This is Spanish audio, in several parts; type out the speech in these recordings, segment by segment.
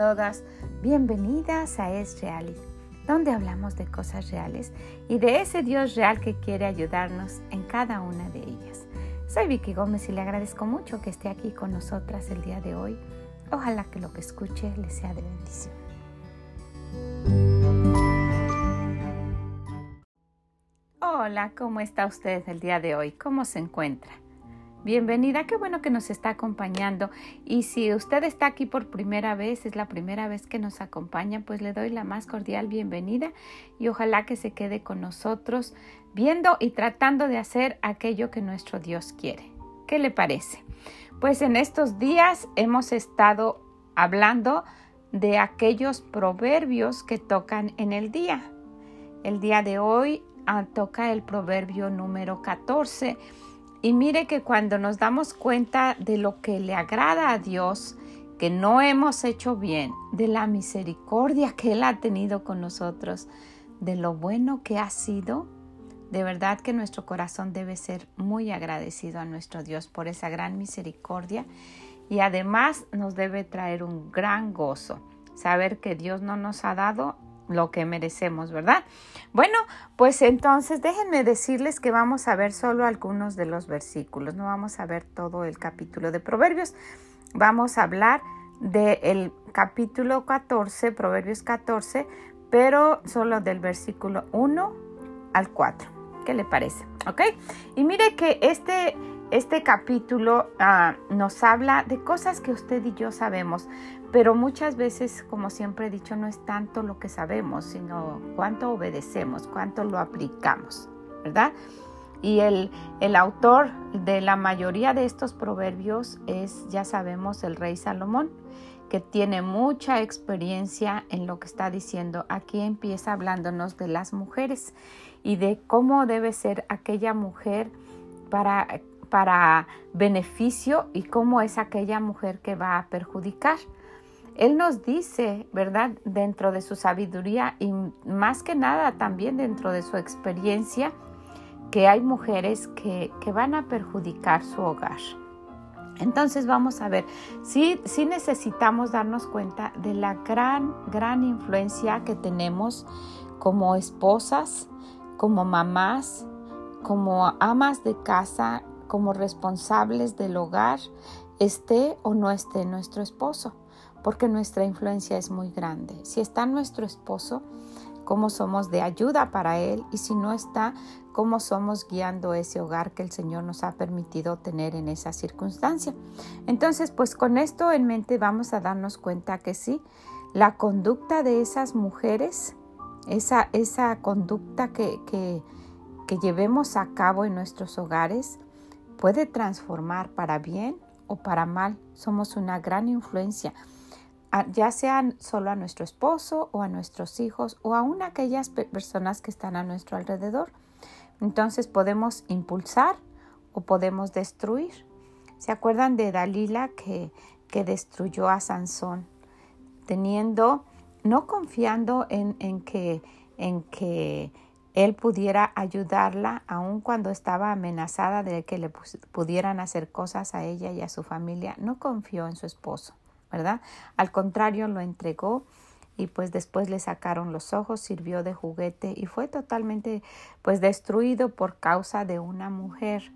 todas bienvenidas a Es Real, donde hablamos de cosas reales y de ese Dios real que quiere ayudarnos en cada una de ellas. Soy Vicky Gómez y le agradezco mucho que esté aquí con nosotras el día de hoy. Ojalá que lo que escuche le sea de bendición. Hola, ¿cómo está usted el día de hoy? ¿Cómo se encuentra? Bienvenida, qué bueno que nos está acompañando. Y si usted está aquí por primera vez, es la primera vez que nos acompaña, pues le doy la más cordial bienvenida y ojalá que se quede con nosotros viendo y tratando de hacer aquello que nuestro Dios quiere. ¿Qué le parece? Pues en estos días hemos estado hablando de aquellos proverbios que tocan en el día. El día de hoy ah, toca el proverbio número 14 y mire que cuando nos damos cuenta de lo que le agrada a Dios, que no hemos hecho bien, de la misericordia que Él ha tenido con nosotros, de lo bueno que ha sido, de verdad que nuestro corazón debe ser muy agradecido a nuestro Dios por esa gran misericordia. Y además nos debe traer un gran gozo saber que Dios no nos ha dado lo que merecemos, ¿verdad? Bueno, pues entonces déjenme decirles que vamos a ver solo algunos de los versículos, no vamos a ver todo el capítulo de Proverbios, vamos a hablar del capítulo 14, Proverbios 14, pero solo del versículo 1 al 4. ¿Qué le parece? ¿Ok? Y mire que este este capítulo ah, nos habla de cosas que usted y yo sabemos, pero muchas veces, como siempre he dicho, no es tanto lo que sabemos, sino cuánto obedecemos, cuánto lo aplicamos, ¿verdad? Y el, el autor de la mayoría de estos proverbios es, ya sabemos, el rey Salomón, que tiene mucha experiencia en lo que está diciendo. Aquí empieza hablándonos de las mujeres y de cómo debe ser aquella mujer para para beneficio y cómo es aquella mujer que va a perjudicar. Él nos dice, ¿verdad?, dentro de su sabiduría y más que nada también dentro de su experiencia, que hay mujeres que, van a perjudicar su hogar. Entonces vamos a ver, sí, sí necesitamos darnos cuenta de la gran, gran influencia que tenemos como esposas, como mamás, como amas de casa como responsables del hogar, esté o no esté nuestro esposo, porque nuestra influencia es muy grande. Si está nuestro esposo, cómo somos de ayuda para él y si no está, cómo somos guiando ese hogar que el Señor nos ha permitido tener en esa circunstancia. Entonces, pues con esto en mente vamos a darnos cuenta que sí, la conducta de esas mujeres, esa, esa conducta que, que, que llevemos a cabo en nuestros hogares, puede transformar para bien o para mal. Somos una gran influencia, ya sean solo a nuestro esposo o a nuestros hijos o aún a aquellas personas que están a nuestro alrededor. Entonces podemos impulsar o podemos destruir. ¿Se acuerdan de Dalila que, que destruyó a Sansón? Teniendo, no confiando en, en que, en que él pudiera ayudarla aun cuando estaba amenazada de que le pudieran hacer cosas a ella y a su familia. No confió en su esposo, ¿verdad? Al contrario, lo entregó y pues después le sacaron los ojos, sirvió de juguete y fue totalmente pues destruido por causa de una mujer.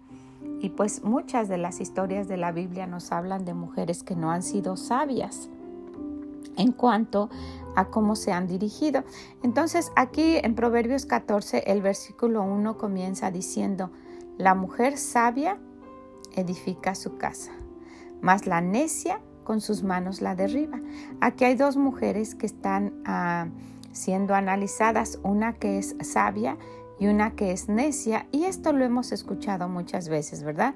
Y pues muchas de las historias de la Biblia nos hablan de mujeres que no han sido sabias en cuanto a cómo se han dirigido. Entonces aquí en Proverbios 14 el versículo 1 comienza diciendo, la mujer sabia edifica su casa, mas la necia con sus manos la derriba. Aquí hay dos mujeres que están ah, siendo analizadas, una que es sabia y una que es necia. Y esto lo hemos escuchado muchas veces, ¿verdad?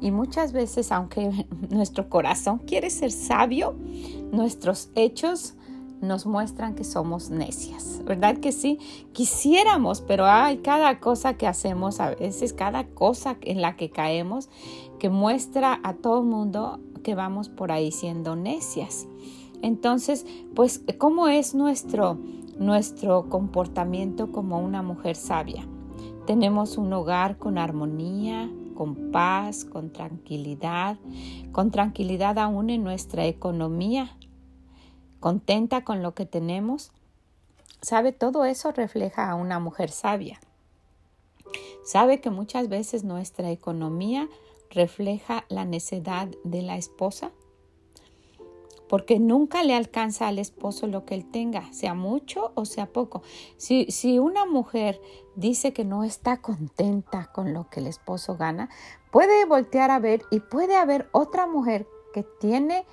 Y muchas veces, aunque nuestro corazón quiere ser sabio, nuestros hechos nos muestran que somos necias, ¿verdad que sí? Quisiéramos, pero hay cada cosa que hacemos, a veces cada cosa en la que caemos, que muestra a todo el mundo que vamos por ahí siendo necias. Entonces, pues, ¿cómo es nuestro, nuestro comportamiento como una mujer sabia? Tenemos un hogar con armonía, con paz, con tranquilidad, con tranquilidad aún en nuestra economía, contenta con lo que tenemos. ¿Sabe? Todo eso refleja a una mujer sabia. ¿Sabe que muchas veces nuestra economía refleja la necedad de la esposa? porque nunca le alcanza al esposo lo que él tenga, sea mucho o sea poco. Si, si una mujer dice que no está contenta con lo que el esposo gana, puede voltear a ver y puede haber otra mujer que tiene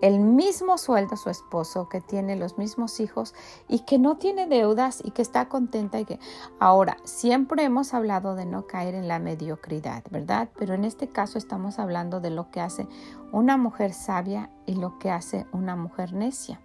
el mismo sueldo su esposo, que tiene los mismos hijos y que no tiene deudas y que está contenta y que ahora siempre hemos hablado de no caer en la mediocridad, ¿verdad? Pero en este caso estamos hablando de lo que hace una mujer sabia y lo que hace una mujer necia.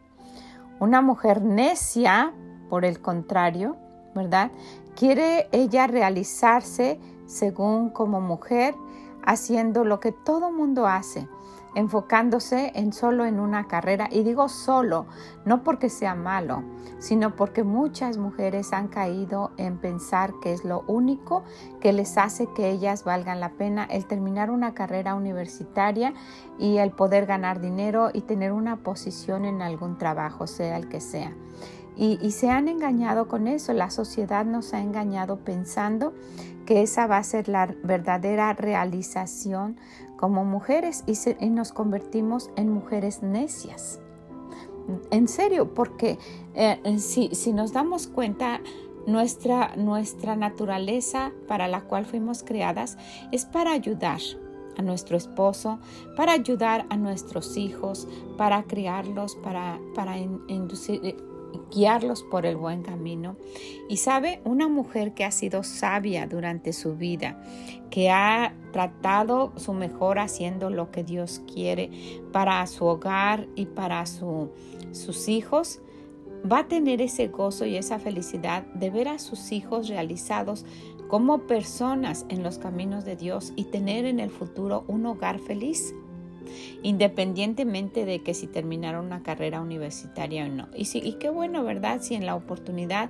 Una mujer necia, por el contrario, ¿verdad? Quiere ella realizarse según como mujer, haciendo lo que todo mundo hace enfocándose en solo en una carrera. Y digo solo, no porque sea malo, sino porque muchas mujeres han caído en pensar que es lo único que les hace que ellas valgan la pena el terminar una carrera universitaria y el poder ganar dinero y tener una posición en algún trabajo, sea el que sea. Y, y, se han engañado con eso. La sociedad nos ha engañado pensando que esa va a ser la verdadera realización como mujeres y, nos convertimos en mujeres necias. En serio, porque eh, si, si, nos damos cuenta, nuestra, nuestra naturaleza para la cual fuimos creadas es para ayudar a nuestro esposo, para ayudar a nuestros hijos, para criarlos, para, para inducir, guiarlos por el buen camino. Y sabe, una mujer que ha sido sabia durante su vida, que ha tratado su mejor haciendo lo que Dios quiere para su hogar y para sus hijos, va a tener ese gozo y esa felicidad de ver a sus hijos realizados como personas en los caminos de Dios y tener en el futuro un hogar feliz independientemente de que si terminaron una carrera universitaria o no. Y, sí, y qué bueno, ¿verdad? Si en la oportunidad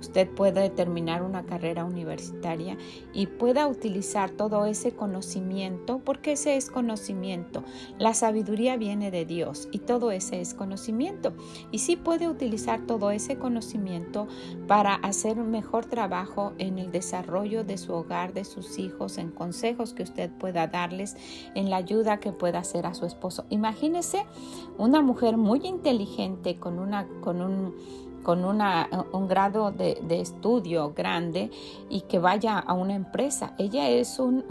usted puede terminar una carrera universitaria y pueda utilizar todo ese conocimiento, porque ese es conocimiento. La sabiduría viene de Dios y todo ese es conocimiento. Y sí puede utilizar todo ese conocimiento para hacer un mejor trabajo en el desarrollo de su hogar, de sus hijos, en consejos que usted pueda darles, en la ayuda que pueda hacer a su esposo. Imagínese una mujer muy inteligente con una con un con una, un grado de, estudio grande y que vaya a una empresa. Ella es un,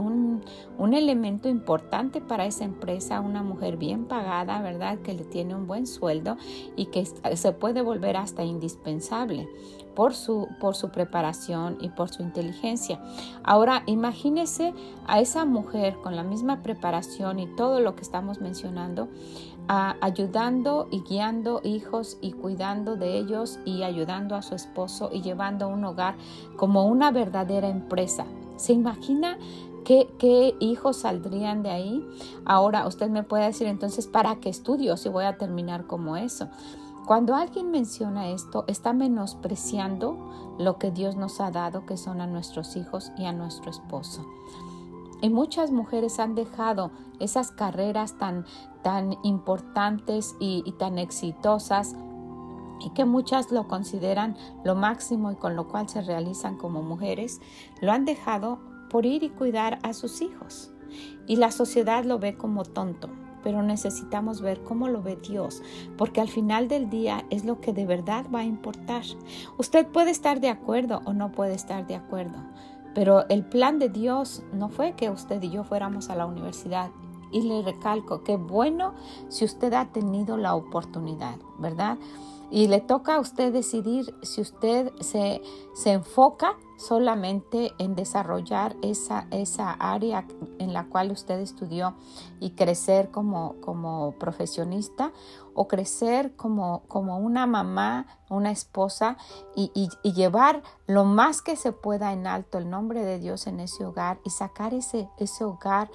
un, elemento importante para esa empresa, una mujer bien pagada, ¿verdad? Que le tiene un buen sueldo y que se puede volver hasta indispensable por su, por su preparación y por su inteligencia. Ahora, imagínese a esa mujer con la misma preparación y todo lo que estamos mencionando, ayudando y guiando hijos y cuidando de ellos y ayudando a su esposo y llevando un hogar como una verdadera empresa. ¿Se imagina qué, qué hijos saldrían de ahí? Ahora usted me puede decir entonces, ¿para qué estudio si voy a terminar como eso? Cuando alguien menciona esto, está menospreciando lo que Dios nos ha dado, que son a nuestros hijos y a nuestro esposo. Y muchas mujeres han dejado esas carreras tan, tan importantes y, y tan exitosas y que muchas lo consideran lo máximo y con lo cual se realizan como mujeres, lo han dejado por ir y cuidar a sus hijos. Y la sociedad lo ve como tonto, pero necesitamos ver cómo lo ve Dios, porque al final del día es lo que de verdad va a importar. Usted puede estar de acuerdo o no puede estar de acuerdo, pero el plan de Dios no fue que usted y yo fuéramos a la universidad. Y le recalco que bueno si usted ha tenido la oportunidad, ¿verdad? Y le toca a usted decidir si usted se, se enfoca solamente en desarrollar esa, esa área en la cual usted estudió y crecer como, como profesionista o crecer como, como una mamá, una esposa y, y, llevar lo más que se pueda en alto el nombre de Dios en ese hogar y sacar ese, ese hogar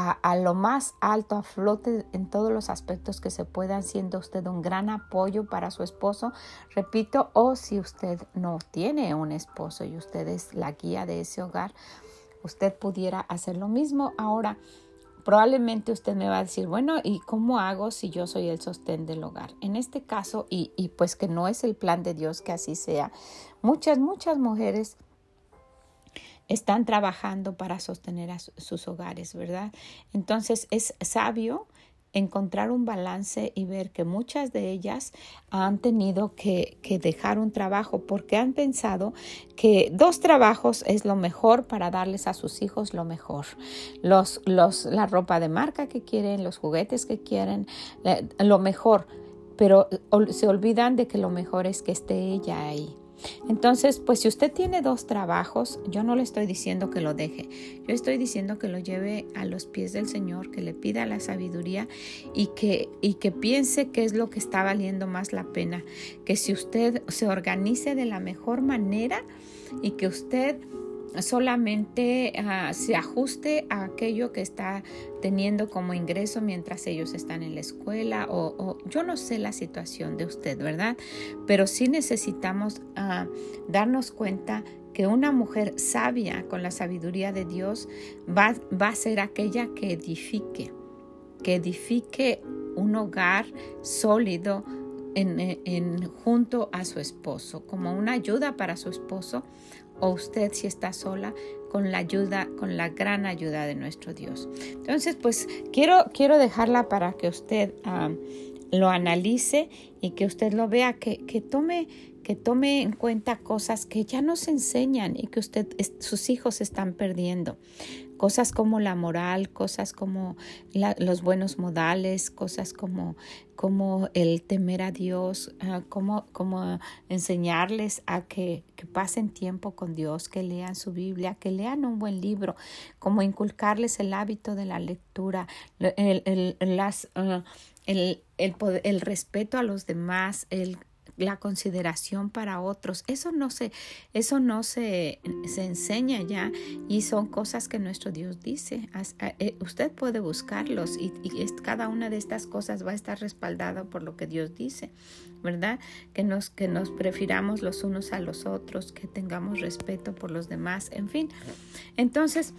a, lo más alto, a flote en todos los aspectos que se puedan, siendo usted un gran apoyo para su esposo, repito, o si usted no tiene un esposo y usted es la guía de ese hogar, usted pudiera hacer lo mismo. Ahora, probablemente usted me va a decir, bueno, ¿y cómo hago si yo soy el sostén del hogar? En este caso, y, y pues que no es el plan de Dios que así sea, muchas, muchas mujeres están trabajando para sostener a sus hogares, ¿verdad? Entonces es sabio encontrar un balance y ver que muchas de ellas han tenido que, dejar un trabajo porque han pensado que dos trabajos es lo mejor para darles a sus hijos lo mejor. Los, los, la ropa de marca que quieren, los juguetes que quieren, lo mejor. Pero se olvidan de que lo mejor es que esté ella ahí. Entonces, pues si usted tiene dos trabajos, yo no le estoy diciendo que lo deje, yo estoy diciendo que lo lleve a los pies del Señor, que le pida la sabiduría y que, y que piense qué es lo que está valiendo más la pena, que si usted se organice de la mejor manera y que usted solamente ah, se ajuste a aquello que está teniendo como ingreso mientras ellos están en la escuela o, yo no sé la situación de usted, ¿verdad? Pero sí necesitamos ah, darnos cuenta que una mujer sabia con la sabiduría de Dios va, va a ser aquella que edifique, que edifique un hogar sólido, en, junto a su esposo, como una ayuda para su esposo, o usted si está sola, con la ayuda, con la gran ayuda de nuestro Dios. Entonces, pues quiero, quiero dejarla para que usted ah, lo analice y que usted lo vea, que, que tome que tome en cuenta cosas que ya nos enseñan y que usted, sus hijos están perdiendo. Cosas como la moral, cosas como los buenos modales, cosas como, como el temer a Dios, ah, como, enseñarles a que, pasen tiempo con Dios, que lean su Biblia, que lean un buen libro, como inculcarles el hábito de la lectura, el, el, ah, el, respeto a los demás, el, la consideración para otros. Eso no se, eso no se, se enseña ya y son cosas que nuestro Dios dice. Eh, usted puede buscarlos y, cada una de estas cosas va a estar respaldada por lo que Dios dice, ¿verdad? Que nos, que nos prefiramos los unos a los otros, que tengamos respeto por los demás, en fin. Entonces,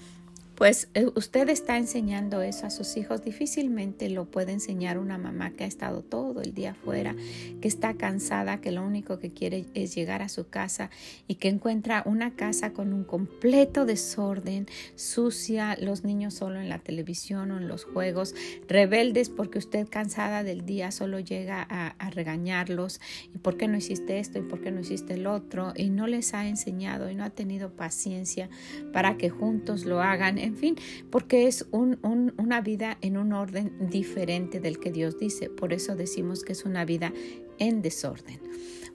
pues eh, usted está enseñando eso a sus hijos, difícilmente lo puede enseñar una mamá que ha estado todo el día afuera, que está cansada, que lo único que quiere es llegar a su casa y que encuentra una casa con un completo desorden, sucia, los niños solo en la televisión o en los juegos, rebeldes porque usted cansada del día solo llega a, regañarlos y por qué no hiciste esto y por qué no hiciste el otro y no les ha enseñado y no ha tenido paciencia para que juntos lo hagan en fin, porque es una vida en un orden diferente del que Dios dice. Por eso decimos que es una vida en desorden.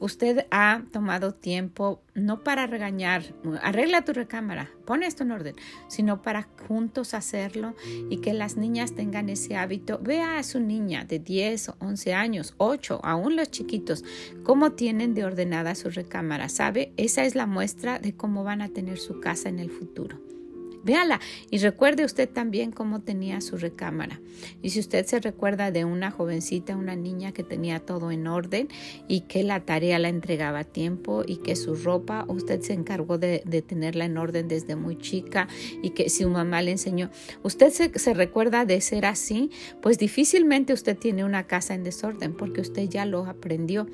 Usted ha tomado tiempo no para regañar, arregla tu recámara, pone esto en orden, sino para juntos hacerlo y que las niñas tengan ese hábito. Vea a su niña de 10 o 11 años, 8, aún los chiquitos, cómo tienen de ordenada su recámara. ¿Sabe? Esa es la muestra de cómo van a tener su casa en el futuro. Véala y recuerde usted también cómo tenía su recámara. Y si usted se recuerda de una jovencita, una niña que tenía todo en orden y que la tarea la entregaba a tiempo y que su ropa usted se encargó de, tenerla en orden desde muy chica y que su mamá le enseñó, usted se recuerda de ser así, pues difícilmente usted tiene una casa en desorden porque usted ya lo aprendió.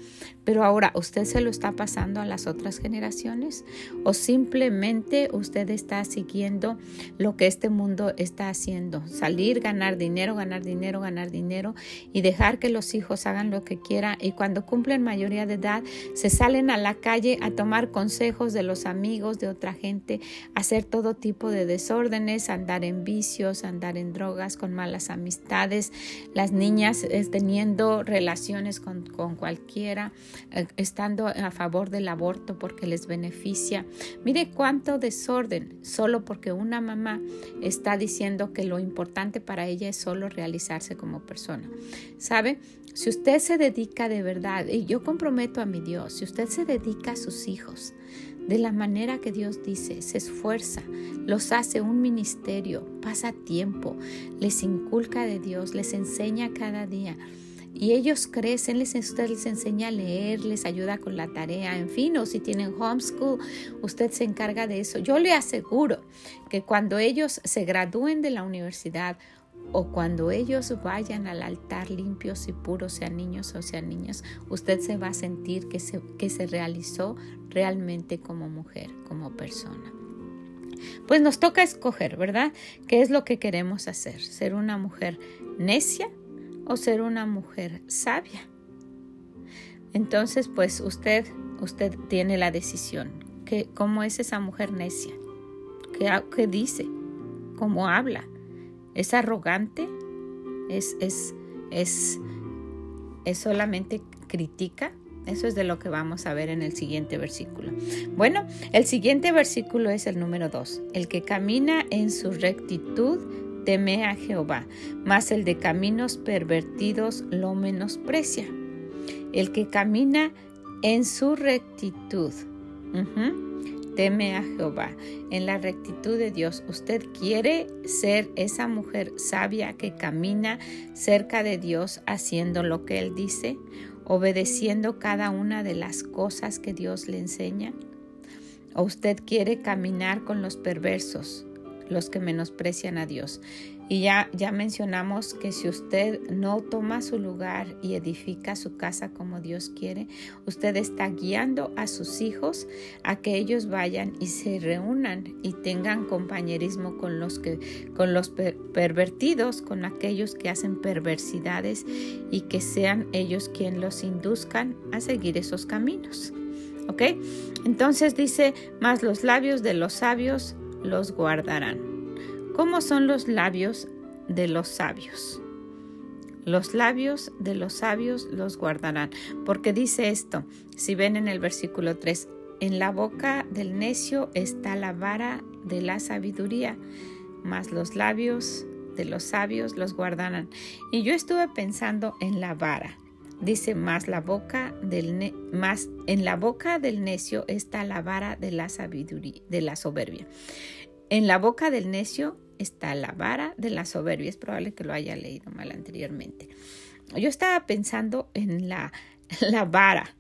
Pero ahora, ¿usted se lo está pasando a las otras generaciones? ¿O simplemente usted está siguiendo lo que este mundo está haciendo. Salir, ganar dinero, ganar dinero, ganar dinero y dejar que los hijos hagan lo que quieran y cuando cumplen mayoría de edad se salen a la calle a tomar consejos de los amigos, de otra gente, hacer todo tipo de desórdenes, andar en vicios, andar en drogas, con malas amistades, las niñas teniendo relaciones con, cualquiera, eh, estando a favor del aborto porque les beneficia. Mire cuánto desorden solo porque una mamá está diciendo que lo importante para ella es solo realizarse como persona. ¿Sabe? Si usted se dedica de verdad, y yo comprometo a mi Dios, si usted se dedica a sus hijos de la manera que Dios dice, se esfuerza, los hace un ministerio, pasa tiempo, les inculca de Dios, les enseña cada día y ellos crecen, les, usted les enseña a leer, les ayuda con la tarea, en fin, o si tienen homeschool, usted se encarga de eso. Yo le aseguro que cuando ellos se gradúen de la universidad o cuando ellos vayan al altar limpios y puros, sean niños o sean niñas, usted se va a sentir que se, que se realizó realmente como mujer, como persona. Pues nos toca escoger, ¿verdad? ¿Qué es lo que queremos hacer? ¿Ser una mujer necia o ser una mujer sabia? Entonces, pues usted, usted tiene la decisión. ¿Qué, ¿Cómo es esa mujer necia? ¿Qué, qué dice? ¿Cómo habla? ¿Es arrogante? ¿Es, es, es, es solamente critica? Eso es de lo que vamos a ver en el siguiente versículo. Bueno, el siguiente versículo es el número 2. El que camina en su rectitud teme a Jehová, mas el de caminos pervertidos lo menosprecia. El que camina en su rectitud teme a Jehová, en la rectitud de Dios. Usted quiere ser esa mujer sabia que camina cerca de Dios haciendo lo que Él dice, obedeciendo cada una de las cosas que Dios le enseña. O usted quiere caminar con los perversos, los que menosprecian a Dios. Y ya, ya mencionamos que si usted no toma su lugar y edifica su casa como Dios quiere, usted está guiando a sus hijos a que ellos vayan y se reúnan y tengan compañerismo con los que con los pervertidos, con aquellos que hacen perversidades y que sean ellos quienes los induzcan a seguir esos caminos. ¿Ok? Entonces dice, más los labios de los sabios los guardarán. ¿Cómo son los labios de los sabios? Los labios de los sabios los guardarán. Porque dice esto, si ven en el versículo 3, en la boca del necio está la vara de la sabiduría, mas los labios de los sabios los guardarán. Y yo estuve pensando en la vara. Dice, más la boca del más en la boca del necio está la vara de la sabiduría, de la soberbia. En la boca del necio está la vara de la soberbia. Es probable que lo haya leído mal anteriormente. Yo estaba pensando en la, la vara.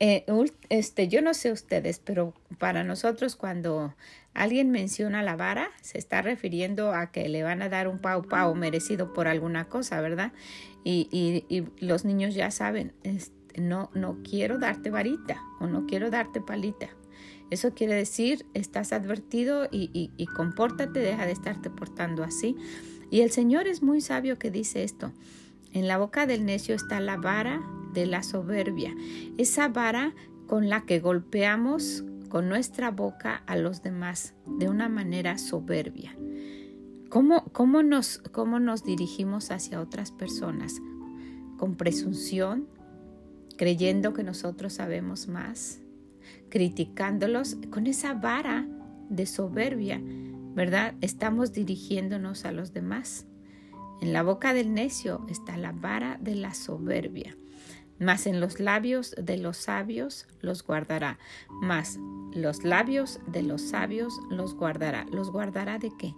Eh, este, yo no sé ustedes, pero para nosotros cuando alguien menciona la vara, se está refiriendo a que le van a dar un pau pau merecido por alguna cosa, ¿verdad? Y, y, los niños ya saben, no, no quiero darte varita o no quiero darte palita. Eso quiere decir, estás advertido y, y, compórtate, deja de estarte portando así. Y el Señor es muy sabio que dice esto. En la boca del necio está la vara de la soberbia, esa vara con la que golpeamos con nuestra boca a los demás de una manera soberbia. ¿Cómo, cómo, nos, ¿Cómo nos dirigimos hacia otras personas? ¿Con presunción? ¿Creyendo que nosotros sabemos más? criticándolos con esa vara de soberbia, ¿verdad? Estamos dirigiéndonos a los demás. En la boca del necio está la vara de la soberbia, mas en los labios de los sabios los guardará, mas los labios de los sabios los guardará. ¿Los guardará de qué?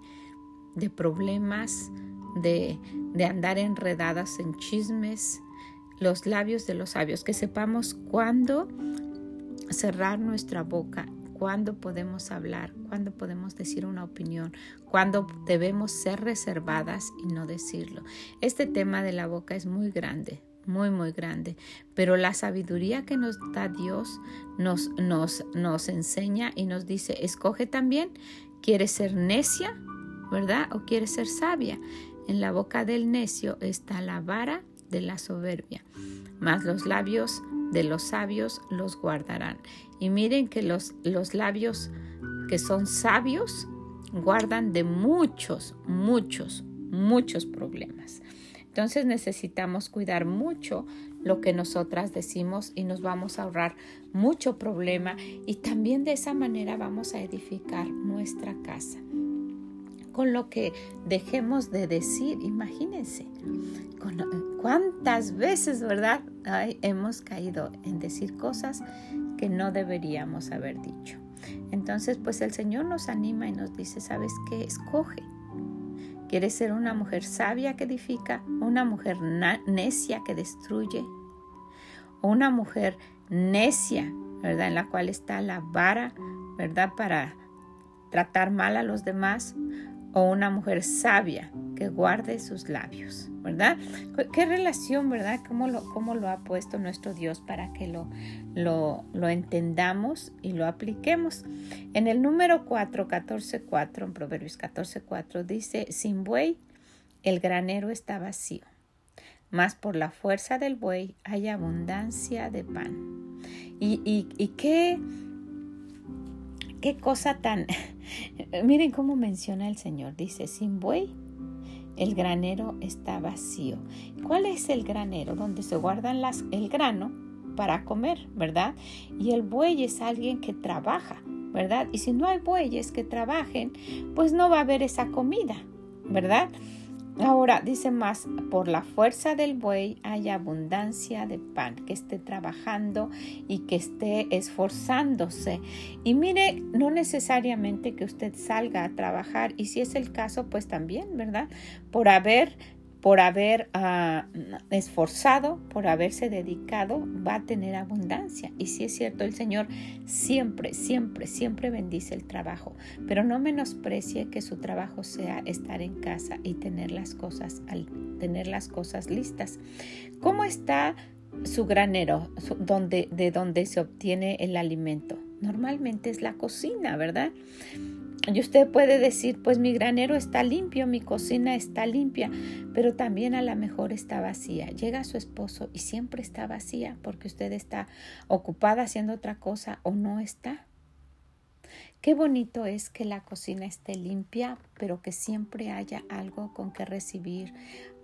De problemas, de, de andar enredadas en chismes, los labios de los sabios, que sepamos cuándo cerrar nuestra boca, cuándo podemos hablar, cuándo podemos decir una opinión, cuándo debemos ser reservadas y no decirlo. Este tema de la boca es muy grande, muy, muy grande, pero la sabiduría que nos da Dios nos, nos, nos enseña y nos dice, escoge también, ¿quieres ser necia, verdad? ¿O quieres ser sabia? En la boca del necio está la vara de la soberbia, mas los labios de los sabios los guardarán. Y miren que los, los labios que son sabios guardan de muchos, muchos, muchos problemas. Entonces necesitamos cuidar mucho lo que nosotras decimos y nos vamos a ahorrar mucho problema y también de esa manera vamos a edificar nuestra casa con lo que dejemos de decir. Imagínense cuántas veces, ¿verdad? hemos caído en decir cosas que no deberíamos haber dicho. Entonces, pues el Señor nos anima y nos dice, ¿sabes qué? Escoge. ¿Quieres ser una mujer sabia que edifica? ¿Una mujer necia que destruye? ¿O una mujer necia, ¿verdad? En la cual está la vara, ¿verdad? Para tratar mal a los demás o una mujer sabia que guarde sus labios, ¿verdad? ¿Qué relación, verdad? ¿Cómo lo, cómo lo ha puesto nuestro Dios para que lo, lo, lo entendamos y lo apliquemos? En el número 4, 14, 4, en Proverbios 14, 4, dice, sin buey el granero está vacío, mas por la fuerza del buey hay abundancia de pan. Y, y, y qué qué cosa tan... Miren cómo menciona el Señor. Dice, sin buey, el granero está vacío. ¿Cuál es el granero? Donde se guardan las, el grano para comer, ¿verdad? Y el buey es alguien que trabaja, ¿verdad? Y si no hay bueyes que trabajen, pues no va a haber esa comida, ¿verdad? Ahora dice más, por la fuerza del buey hay abundancia de pan, que esté trabajando y que esté esforzándose. Y mire, no necesariamente que usted salga a trabajar, y si es el caso, pues también, ¿verdad? Por haber por haber ah, esforzado, por haberse dedicado, va a tener abundancia. Y si es cierto, el Señor siempre, siempre, siempre bendice el trabajo, pero no menosprecie que su trabajo sea estar en casa y tener las cosas, tener las cosas listas. ¿Cómo está su granero, donde, de donde se obtiene el alimento? Normalmente es la cocina, ¿verdad? Y usted puede decir, pues mi granero está limpio, mi cocina está limpia, pero también a lo mejor está vacía. Llega su esposo y siempre está vacía porque usted está ocupada haciendo otra cosa o no está. Qué bonito es que la cocina esté limpia, pero que siempre haya algo con que recibir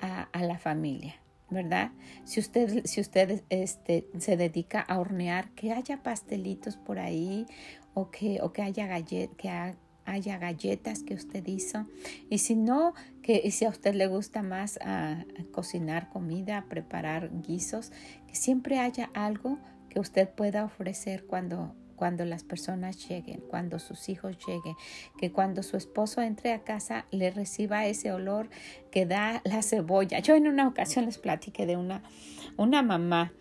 a, la familia. ¿verdad? Si usted, si usted este, se dedica a hornear, que haya pastelitos por ahí o que, o que haya galletas, que, haya galletas que usted hizo. Y si no, que si a usted le gusta más a, cocinar comida, preparar guisos, que siempre haya algo que usted pueda ofrecer cuando cuando las personas lleguen, cuando sus hijos lleguen, que cuando su esposo entre a casa le reciba ese olor que da la cebolla. Yo en una ocasión les platiqué de una, una mamá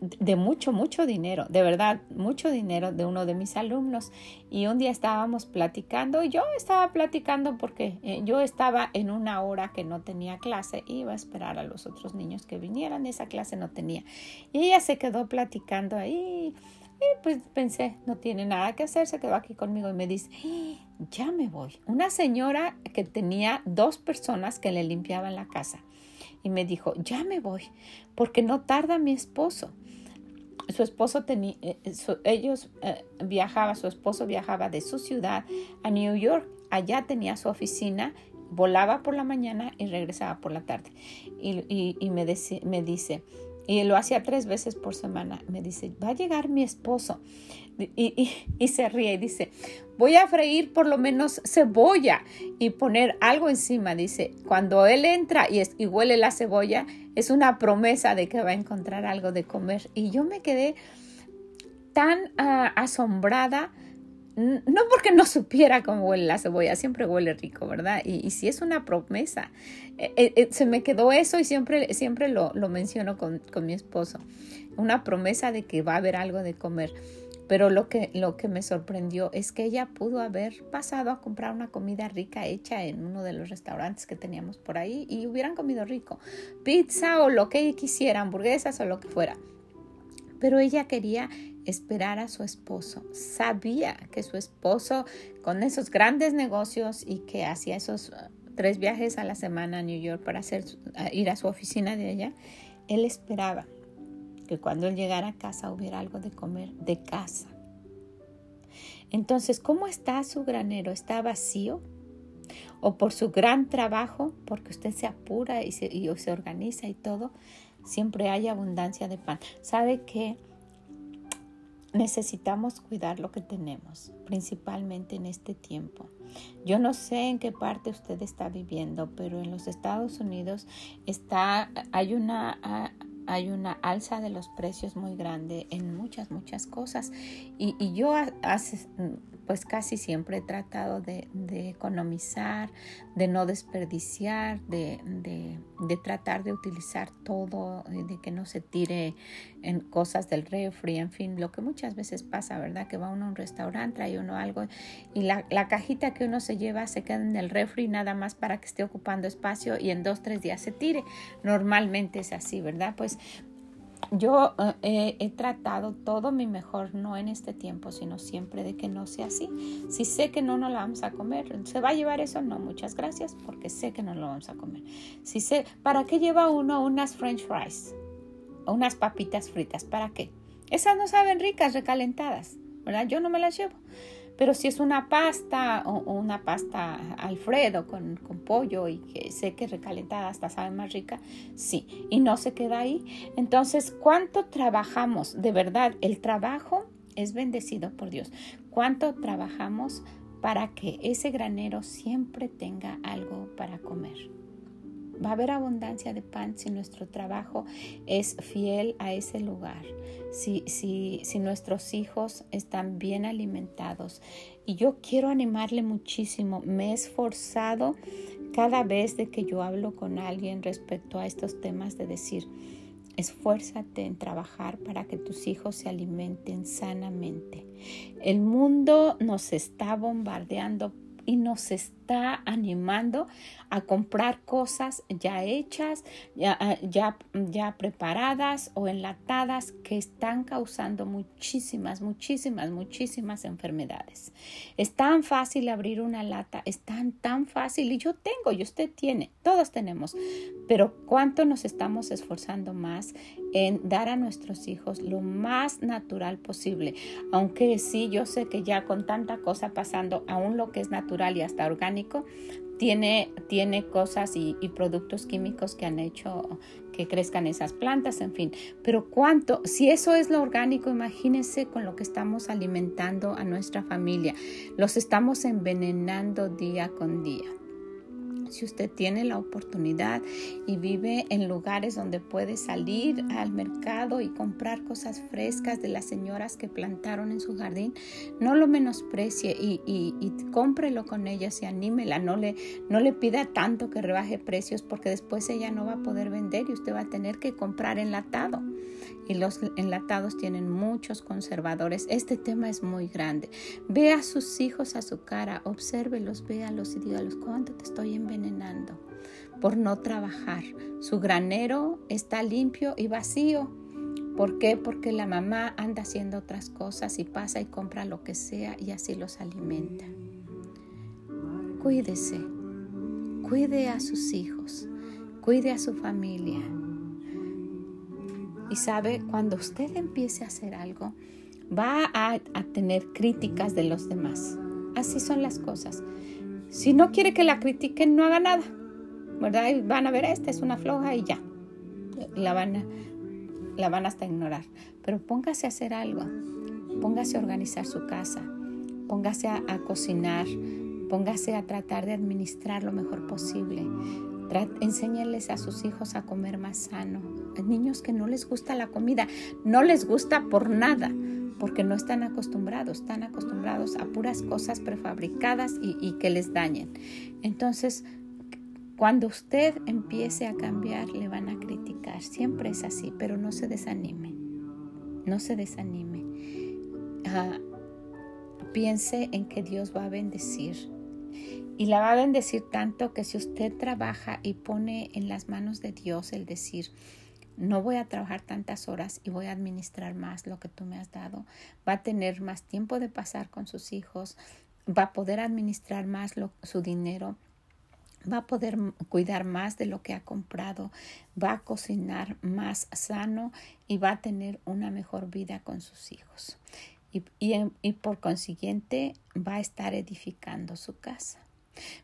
de mucho, mucho dinero, de verdad, mucho dinero de uno de mis alumnos. Y un día estábamos platicando, yo estaba platicando porque eh, yo estaba en una hora que no tenía clase, iba a esperar a los otros niños que vinieran, esa clase no tenía. Y ella se quedó platicando ahí, y pues pensé, no tiene nada que hacer, se quedó aquí conmigo y me dice, ya me voy. Una señora que tenía dos personas que le limpiaban la casa y me dijo, ya me voy, porque no tarda mi esposo. Su esposo tenía, eh, ellos eh, viajaba, su esposo viajaba de su ciudad a New York, allá tenía su oficina, volaba por la mañana y regresaba por la tarde. Y, me, me dice, y lo hacía tres veces por semana. Me dice, va a llegar mi esposo. Y, se ríe y dice, voy a freír por lo menos cebolla y poner algo encima. Dice, cuando él entra y, y huele la cebolla, es una promesa de que va a encontrar algo de comer. Y yo me quedé tan ah, asombrada no porque no supiera cómo huele la cebolla, siempre huele rico, ¿verdad? Y, si es una promesa, eh, eh, eh, se me quedó eso y siempre, siempre lo, lo menciono con, con, mi esposo, una promesa de que va a haber algo de comer. Pero lo que, lo que me sorprendió es que ella pudo haber pasado a comprar una comida rica hecha en uno de los restaurantes que teníamos por ahí y hubieran comido rico. Pizza o lo que quisiera, hamburguesas o lo que fuera. Pero ella quería esperar a su esposo. Sabía que su esposo, con esos grandes negocios y que hacía esos uh, tres viajes a la semana a New York para ir a su oficina de allá, él esperaba que cuando él llegara a casa hubiera algo de comer de casa. Entonces, ¿cómo está su granero? ¿Está vacío? ¿O por su gran trabajo, porque usted se apura y se, y se organiza y todo, siempre hay abundancia de pan? ¿Sabe que necesitamos cuidar lo que tenemos, principalmente en este tiempo. Yo no sé en qué parte usted está viviendo, pero en los Estados Unidos está, hay una, hay una alza de los precios muy grande en muchas, muchas cosas. Y, yo hace, pues casi siempre he tratado de, economizar, de no desperdiciar, de, de, tratar de utilizar todo, de que no se tire en cosas del refri, en fin, lo que muchas veces pasa, ¿verdad? Que va uno a un restaurante, trae uno algo y la, la cajita que uno se lleva se queda en el refri nada más para que esté ocupando espacio y en dos, tres días se tire. Normalmente es así, ¿verdad? Pues yo eh, he tratado todo mi mejor, no en este tiempo, sino siempre de que no sea así. Si sé que no nos la vamos a comer, ¿se va a llevar eso? No, muchas gracias, porque sé que no lo vamos a comer. Si sé, ¿para qué lleva uno unas french fries? O unas papitas fritas, ¿para qué? Esas no saben ricas, recalentadas, ¿verdad? Yo no me las llevo. Pero si es una pasta o, una pasta Alfredo con, con, pollo y que sé que recalentada hasta sabe más rica, sí, y no se queda ahí. Entonces, ¿cuánto trabajamos? De verdad, el trabajo es bendecido por Dios. ¿Cuánto trabajamos para que ese granero siempre tenga algo para comer? Va a haber abundancia de pan si nuestro trabajo es fiel a ese lugar, si, si, si nuestros hijos están bien alimentados. Y yo quiero animarle muchísimo. Me he esforzado cada vez de que yo hablo con alguien respecto a estos temas de decir, esfuérzate en trabajar para que tus hijos se alimenten sanamente. El mundo nos está bombardeando y nos está animando a comprar cosas ya hechas, ya, ah, ya, ya, preparadas o enlatadas que están causando muchísimas, muchísimas, muchísimas enfermedades. Es tan fácil abrir una lata, es tan, tan fácil y yo tengo y usted tiene, todos tenemos, pero ¿cuánto nos estamos esforzando más en dar a nuestros hijos lo más natural posible? Aunque sí, yo sé que ya con tanta cosa pasando, aún lo que es natural y hasta orgánico, tiene, tiene cosas y, y, productos químicos que han hecho que crezcan esas plantas, en fin. Pero cuánto, si eso es lo orgánico, imagínense con lo que estamos alimentando a nuestra familia. Los estamos envenenando día con día si usted tiene la oportunidad y vive en lugares donde puede salir al mercado y comprar cosas frescas de las señoras que plantaron en su jardín, no lo menosprecie y, y, cómprelo con ellas y anímela. No le, no le pida tanto que rebaje precios porque después ella no va a poder vender y usted va a tener que comprar enlatado y los enlatados tienen muchos conservadores. Este tema es muy grande. Ve a sus hijos a su cara, obsérvelos, véalos y dígalos cuánto te estoy envenenando por no trabajar. Su granero está limpio y vacío. ¿Por qué? Porque la mamá anda haciendo otras cosas y pasa y compra lo que sea y así los alimenta. Cuídese, cuide a sus hijos, cuide a su familia y sabe, cuando usted empiece a hacer algo, va a, tener críticas de los demás. Así son las cosas. Si no quiere que la critiquen, no haga nada. ¿Verdad? Van a ver, esta es una floja y ya. La van, a, la van hasta ignorar. Pero póngase a hacer algo. Póngase a organizar su casa. Póngase a, a cocinar. Póngase a tratar de administrar lo mejor posible. Enséñeles a sus hijos a comer más sano. Niños que no les gusta la comida, no les gusta por nada, porque no están acostumbrados, están acostumbrados a puras cosas prefabricadas y, y que les dañen. Entonces, cuando usted empiece a cambiar, le van a criticar. Siempre es así, pero no se desanime. No se desanime. Ah, piense en que Dios va a bendecir y la va a bendecir tanto que si usted trabaja y pone en las manos de Dios el decir, no voy a trabajar tantas horas y voy a administrar más lo que tú me has dado, va a tener más tiempo de pasar con sus hijos, va a poder administrar más su dinero, va a poder cuidar más de lo que ha comprado, va a cocinar más sano y va a tener una mejor vida con sus hijos. Y, y por consiguiente va a estar edificando su casa.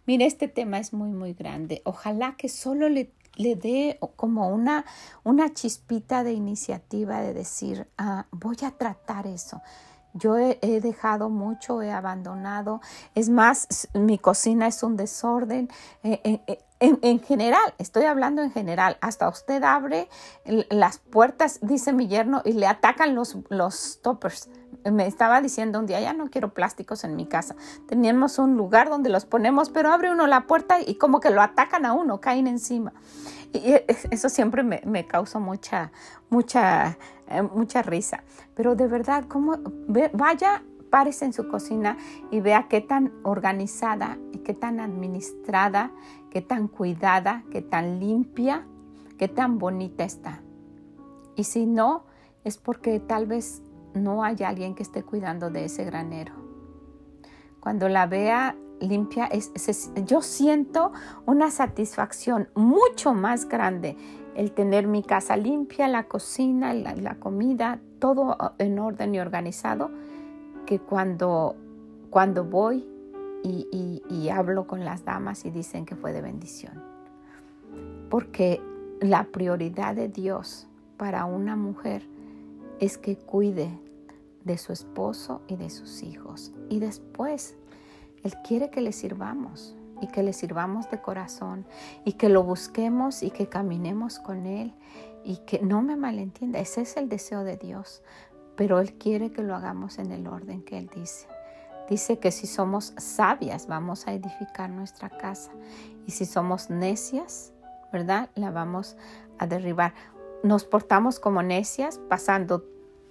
Mire, este tema es muy, muy grande. Ojalá que solo le, le dé como una, una chispita de iniciativa de decir, ah, voy a tratar eso. Yo he, dejado mucho, he abandonado. Es más, mi cocina es un desorden. Eh, eh, En, general, estoy hablando en general, hasta usted abre las puertas, dice mi yerno, y le atacan los, los toppers. Me estaba diciendo un día, ya no quiero plásticos en mi casa. Teníamos un lugar donde los ponemos, pero abre uno la puerta y como que lo atacan a uno, caen encima. Y eso siempre me, me causó mucha, mucha, eh, mucha risa. Pero de verdad, como vaya párese en su cocina y vea qué tan organizada y qué tan administrada, qué tan cuidada, qué tan limpia, qué tan bonita está. Y si no, es porque tal vez no hay alguien que esté cuidando de ese granero. Cuando la vea limpia, yo siento una satisfacción mucho más grande el tener mi casa limpia, la cocina, la comida, todo en orden y organizado, que cuando, cuando voy y, hablo con las damas y dicen que fue de bendición. Porque la prioridad de Dios para una mujer es que cuide de su esposo y de sus hijos. Y después, Él quiere que le sirvamos y que le sirvamos de corazón y que lo busquemos y que caminemos con Él y que no me malentienda, ese es el deseo de Dios pero Él quiere que lo hagamos en el orden que Él dice. Dice que si somos sabias vamos a edificar nuestra casa y si somos necias, ¿verdad? La vamos a derribar. Nos portamos como necias pasando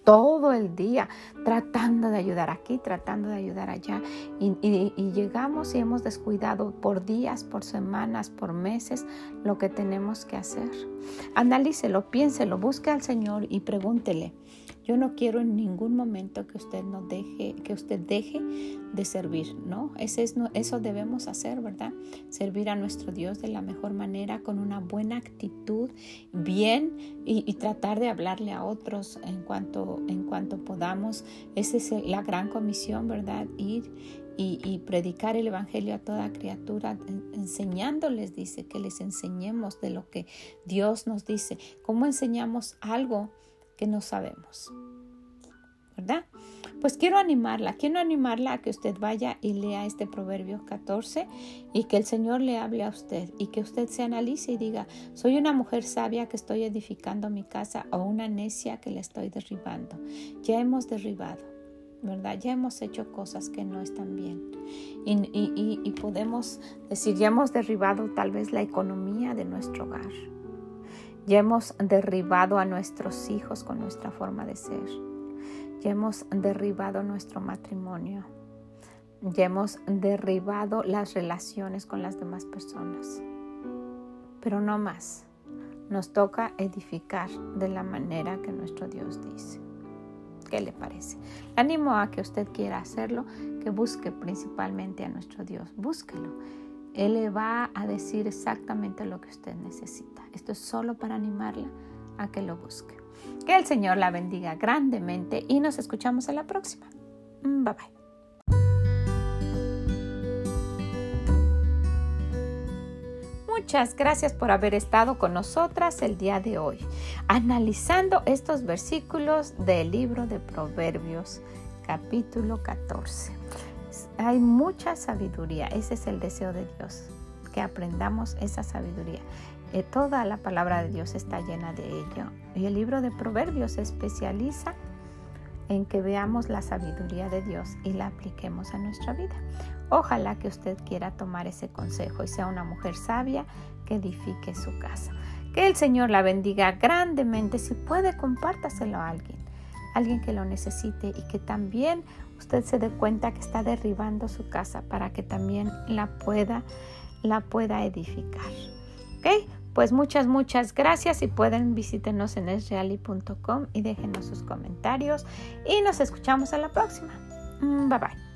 todo el día tratando de ayudar aquí, tratando de ayudar allá. Y, llegamos y hemos descuidado por días, por semanas, por meses lo que tenemos que hacer. Analícelo, piénselo, busque al Señor y pregúntele. Yo no quiero en ningún momento que usted no deje, que usted deje de servir, ¿no? Ese es, eso debemos hacer, ¿verdad? Servir a nuestro Dios de la mejor manera, con una buena actitud, bien y, tratar de hablarle a otros en cuanto, en cuanto podamos. Esa es la gran comisión, ¿verdad? Ir y, y, predicar el Evangelio a toda criatura, enseñándoles, dice, que les enseñemos de lo que Dios nos dice. ¿Cómo enseñamos algo? Que no sabemos. ¿Verdad? Pues quiero animarla, quiero animarla a que usted vaya y lea este Proverbio 14 y que el Señor le hable a usted y que usted se analice y diga, soy una mujer sabia que estoy edificando mi casa o una necia que la estoy derribando. Ya hemos derribado, ¿verdad? Ya hemos hecho cosas que no están bien. Y, y, podemos decir, ya hemos derribado tal vez la economía de nuestro hogar ya hemos derribado a nuestros hijos con nuestra forma de ser. Ya hemos derribado nuestro matrimonio. Ya hemos derribado las relaciones con las demás personas. Pero no más. Nos toca edificar de la manera que nuestro Dios dice. ¿Qué le parece? Animo a que usted quiera hacerlo, que busque principalmente a nuestro Dios. Búsquelo él le va a decir exactamente lo que usted necesita. Esto es solo para animarla a que lo busque. Que el Señor la bendiga grandemente y nos escuchamos en la próxima. Mm, bye bye. Muchas gracias por haber estado con nosotras el día de hoy, analizando estos versículos del libro de Proverbios, capítulo 14 hay mucha sabiduría. Ese es el deseo de Dios, que aprendamos esa sabiduría. Eh, toda la palabra de Dios está llena de ello. Y el libro de Proverbios se especializa en que veamos la sabiduría de Dios y la apliquemos a nuestra vida. Ojalá que usted quiera tomar ese consejo y sea una mujer sabia que edifique su casa. Que el Señor la bendiga grandemente. Si puede, compártaselo a alguien, alguien que lo necesite y que también usted se dé cuenta que está derribando su casa para que también la pueda, la pueda edificar. ¿Ok? Pues muchas, muchas gracias y pueden visítenos en esreali.com y déjenos sus comentarios y nos escuchamos en la próxima. Mm, bye bye.